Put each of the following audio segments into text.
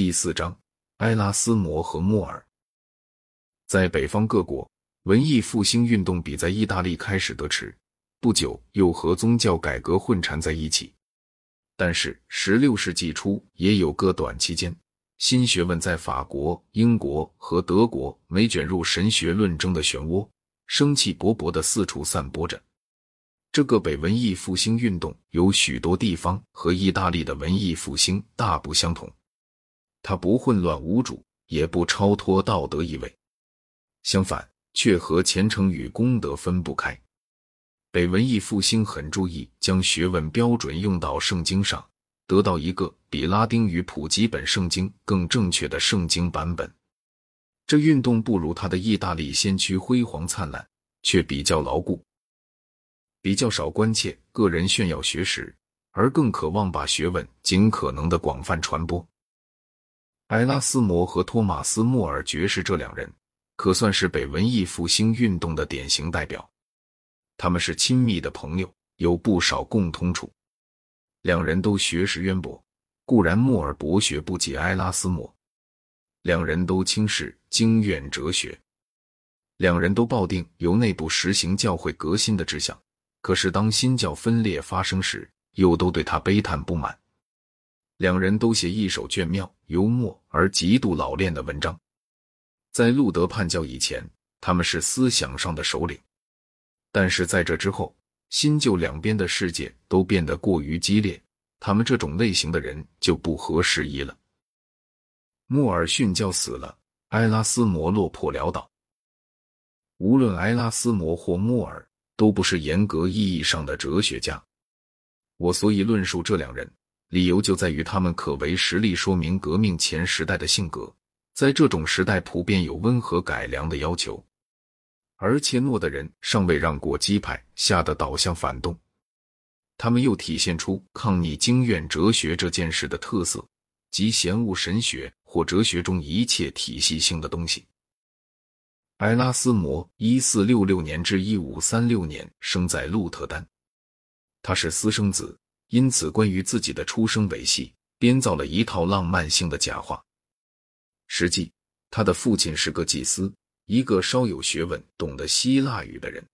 第四章：埃拉斯摩和莫尔。在北方各国，文艺复兴运动比在意大利开始得迟，不久又和宗教改革混缠在一起。但是，十六世纪初也有个短期间，新学问在法国、英国和德国没卷入神学论争的漩涡，生气勃勃的四处散播着。这个北文艺复兴运动有许多地方和意大利的文艺复兴大不相同，它不混乱无主，也不超脱道德意味，相反，却和虔诚与功德分不开。北文艺复兴很注意将学问标准用到圣经上，得到一个比拉丁语普及本圣经更正确的圣经版本。这运动不如他的意大利先驱辉煌灿烂，却比较牢固。比较少关切个人炫耀学识，而更渴望把学问尽可能的广泛传播。埃拉斯摩和托马斯·莫尔爵士这两人，可算是北文艺复兴运动的典型代表。他们是亲密的朋友，有不少共通处。两人都学识渊博，固然莫尔博学不及埃拉斯摩，两人都轻视经院哲学，两人都抱定由内部实行教会革新的志向。可是，当新教分裂发生时，又都对他悲叹不满。两人都写一手隽妙、幽默而极度老练的文章。在路德叛教以前，他们是思想上的首领；但是在这之后，新旧两边的世界都变得过于激烈，他们这种类型的人就不合时宜了。莫尔逊教死了，埃拉斯摩落魄潦倒。无论埃拉斯摩或莫尔。都不是严格意义上的哲学家。我所以论述这两人，理由就在于他们可为实例说明革命前时代的性格，在这种时代普遍有温和改良的要求，而切诺的人尚未让过激派吓得倒向反动。他们又体现出抗逆经院哲学这件事的特色，即嫌恶神学或哲学中一切体系性的东西。埃拉斯谟（一四六六年至一五三六年）生在鹿特丹，他是私生子，因此关于自己的出生维系编造了一套浪漫性的假话。实际，他的父亲是个祭司，一个稍有学问、懂得希腊语的人。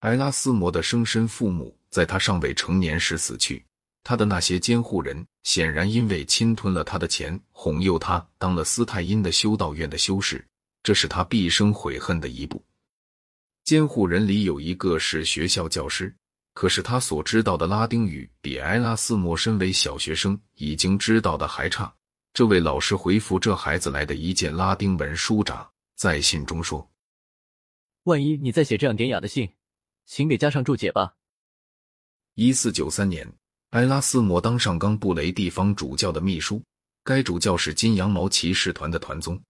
埃拉斯谟的生身父母在他尚未成年时死去，他的那些监护人显然因为侵吞了他的钱，哄诱他当了斯泰因的修道院的修士。这是他毕生悔恨的一步。监护人里有一个是学校教师，可是他所知道的拉丁语比埃拉斯莫身为小学生已经知道的还差。这位老师回复这孩子来的一件拉丁文书札，在信中说：“万一你再写这样典雅的信，请给加上注解吧。”一四九三年，埃拉斯莫当上冈布雷地方主教的秘书，该主教是金羊毛骑士团的团宗。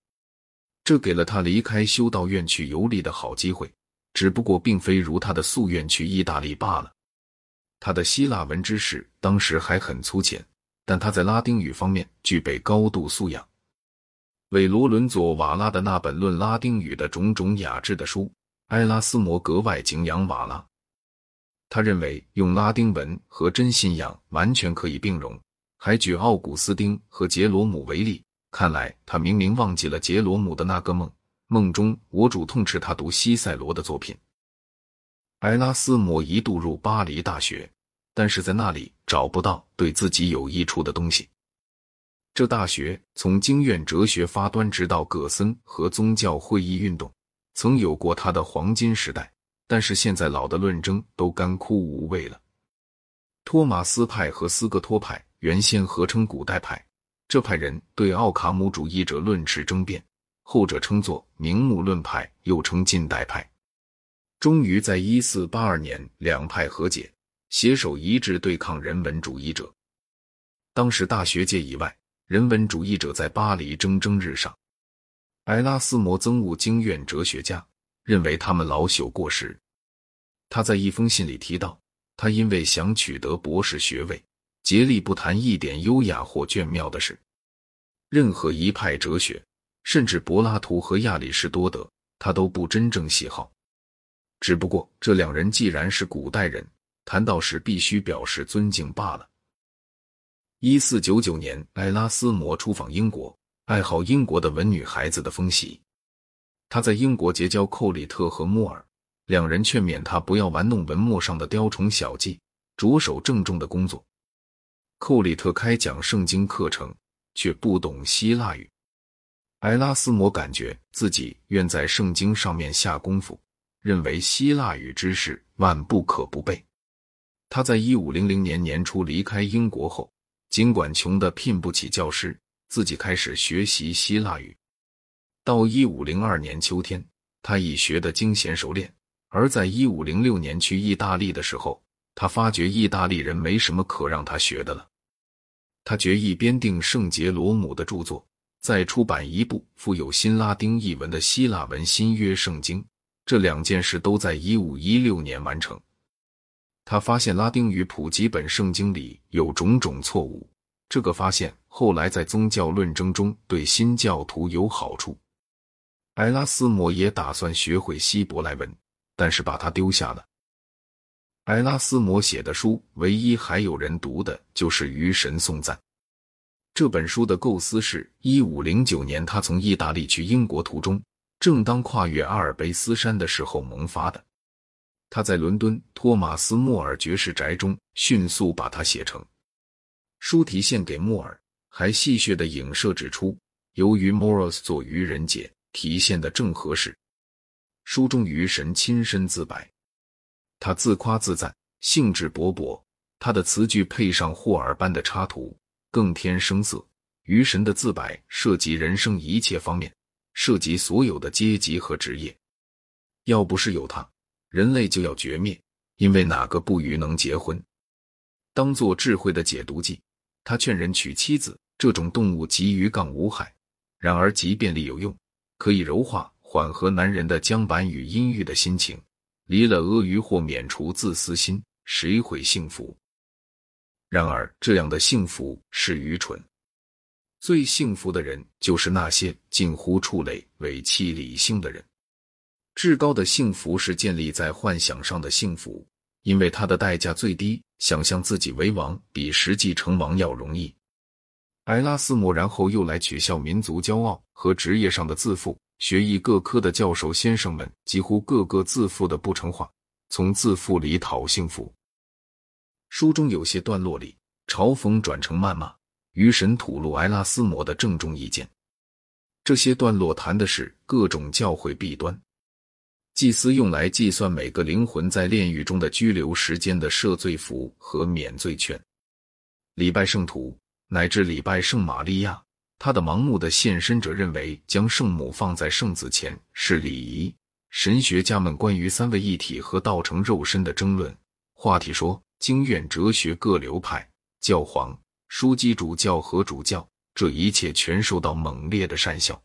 这给了他离开修道院去游历的好机会，只不过并非如他的夙愿去意大利罢了。他的希腊文知识当时还很粗浅，但他在拉丁语方面具备高度素养。为罗伦佐·瓦拉的那本论拉丁语的种种雅致的书，埃拉斯谟格外敬仰瓦拉。他认为用拉丁文和真信仰完全可以并容，还举奥古斯丁和杰罗姆为例。看来他明明忘记了杰罗姆的那个梦，梦中我主痛斥他读西塞罗的作品。埃拉斯谟一度入巴黎大学，但是在那里找不到对自己有益处的东西。这大学从经院哲学发端，直到葛森和宗教会议运动，曾有过他的黄金时代，但是现在老的论争都干枯无味了。托马斯派和斯格托派原先合称古代派。这派人对奥卡姆主义者论持争辩，后者称作名目论派，又称近代派。终于在一四八二年，两派和解，携手一致对抗人文主义者。当时大学界以外，人文主义者在巴黎蒸蒸日上。埃拉斯摩憎恶经院哲学家，认为他们老朽过时。他在一封信里提到，他因为想取得博士学位。竭力不谈一点优雅或隽妙的事，任何一派哲学，甚至柏拉图和亚里士多德，他都不真正喜好。只不过这两人既然是古代人，谈到时必须表示尊敬罢了。一四九九年，埃拉斯摩出访英国，爱好英国的文女孩子的风习。他在英国结交寇里特和莫尔，两人劝勉他不要玩弄文墨上的雕虫小技，着手郑重的工作。寇里特开讲圣经课程，却不懂希腊语。埃拉斯摩感觉自己愿在圣经上面下功夫，认为希腊语知识万不可不备。他在一五零零年年初离开英国后。尽管穷得聘不起教师，自己开始学习希腊语。到一五零二年秋天，他已学得精娴熟练。而在一五零六年去意大利的时候，他发觉意大利人没什么可让他学的了。他决意编订圣杰罗姆的著作，再出版一部附有新拉丁译文的希腊文新约圣经。这两件事都在一五一六年完成。他发现拉丁语普及本圣经里有种种错误，这个发现后来在宗教论争中对新教徒有好处。埃拉斯谟也打算学会希伯来文，但是把它丢下了。埃拉斯谟写的书，唯一还有人读的就是《余神颂赞》这本书的构思是一五零九年他从意大利去英国途中，正当跨越阿尔卑斯山的时候萌发的。他在伦敦托马斯·莫尔爵士宅中迅速把它写成。书题献给莫尔，还戏谑的影射指出，由于 Morris 做愚人节，题献的正合适。书中愚神亲身自白，他自夸自赞，兴致勃勃。他的词句配上霍尔般的插图，更添声色。愚神的自白涉及人生一切方面，涉及所有的阶级和职业。要不是有他。人类就要绝灭，因为哪个不愚能结婚？当做智慧的解毒剂，他劝人娶妻子。这种动物极于杠无害，然而即便力有用，可以柔化缓和男人的僵板与阴郁的心情。离了阿谀或免除自私心，谁会幸福？然而这样的幸福是愚蠢。最幸福的人就是那些近乎触类、委弃理性的人。至高的幸福是建立在幻想上的幸福，因为它的代价最低。想象自己为王，比实际成王要容易。埃拉斯谟然后又来取笑民族骄傲和职业上的自负。学艺各科的教授先生们几乎个个自负的不成话，从自负里讨幸福。书中有些段落里嘲讽转成谩骂，愚神吐露埃拉斯摩的郑重意见。这些段落谈的是各种教会弊端。祭司用来计算每个灵魂在炼狱中的居留时间的赦罪符和免罪券，礼拜圣徒乃至礼拜圣玛利亚，他的盲目的献身者认为将圣母放在圣子前是礼仪。神学家们关于三位一体和道成肉身的争论话题说，经院哲学各流派、教皇、枢机主教和主教，这一切全受到猛烈的讪笑。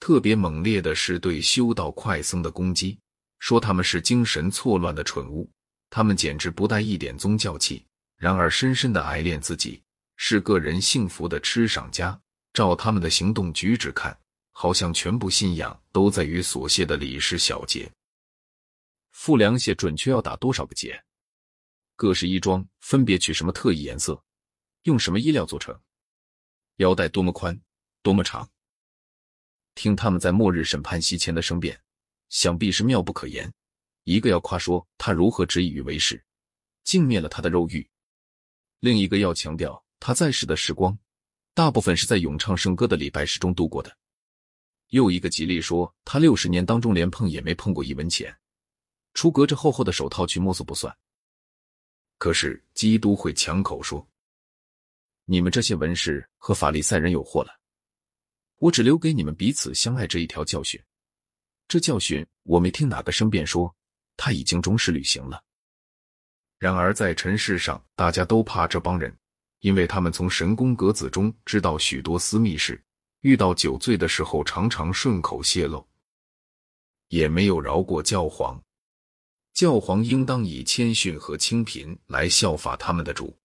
特别猛烈的是对修道快僧的攻击，说他们是精神错乱的蠢物，他们简直不带一点宗教气。然而，深深的爱恋自己，是个人幸福的痴赏家。照他们的行动举止看，好像全部信仰都在于琐屑的礼事小节。副凉鞋准确要打多少个结？各式衣装分别取什么特异颜色？用什么衣料做成？腰带多么宽，多么长？听他们在末日审判席前的声辩，想必是妙不可言。一个要夸说他如何执以于为师，净灭了他的肉欲；另一个要强调他在世的时光，大部分是在咏唱圣歌的礼拜时中度过的；又一个极力说他六十年当中连碰也没碰过一文钱，除隔着厚厚的手套去摸索不算。可是基督会抢口说：“你们这些文士和法利赛人有祸了。”我只留给你们彼此相爱这一条教训。这教训我没听哪个申辩说他已经忠实履行了。然而在尘世上，大家都怕这帮人，因为他们从神宫格子中知道许多私密事，遇到酒醉的时候常常顺口泄露，也没有饶过教皇。教皇应当以谦逊和清贫来效法他们的主。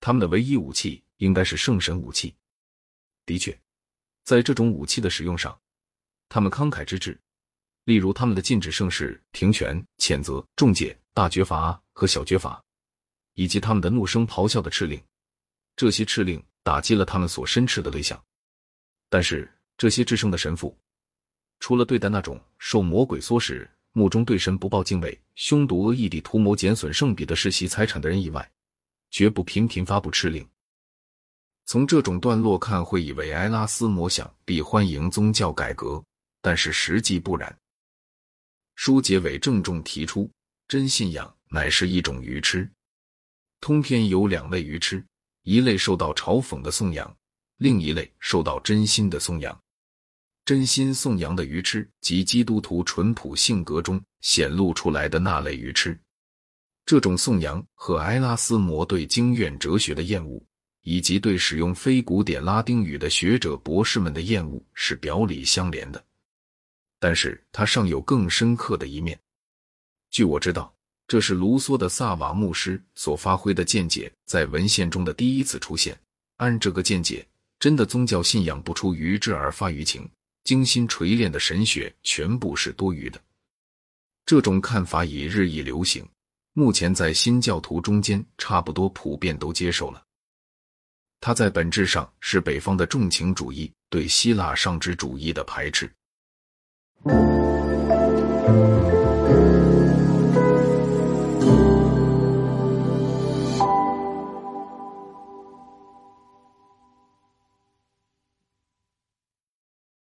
他们的唯一武器应该是圣神武器。的确。在这种武器的使用上，他们慷慨之至，例如他们的禁止盛世、停权、谴责、重戒、大绝罚和小绝罚，以及他们的怒声咆哮的敕令，这些敕令打击了他们所申斥的对象。但是这些至圣的神父，除了对待那种受魔鬼唆使、目中对神不抱敬畏、凶毒恶意地图谋减损圣彼得世袭财产的人以外，绝不频频发布敕令。从这种段落看，会以为埃拉斯摩想必欢迎宗教改革，但是实际不然。书结尾郑重提出，真信仰乃是一种愚痴。通篇有两类愚痴，一类受到嘲讽的颂扬，另一类受到真心的颂扬。真心颂扬的愚痴，及基督徒淳朴性格中显露出来的那类愚痴。这种颂扬和埃拉斯摩对经院哲学的厌恶。以及对使用非古典拉丁语的学者博士们的厌恶是表里相连的，但是它尚有更深刻的一面。据我知道，这是卢梭的萨瓦牧师所发挥的见解在文献中的第一次出现。按这个见解，真的宗教信仰不出于智而发于情，精心锤炼的神学全部是多余的。这种看法已日益流行，目前在新教徒中间差不多普遍都接受了。它在本质上是北方的重情主义对希腊上知主义的排斥。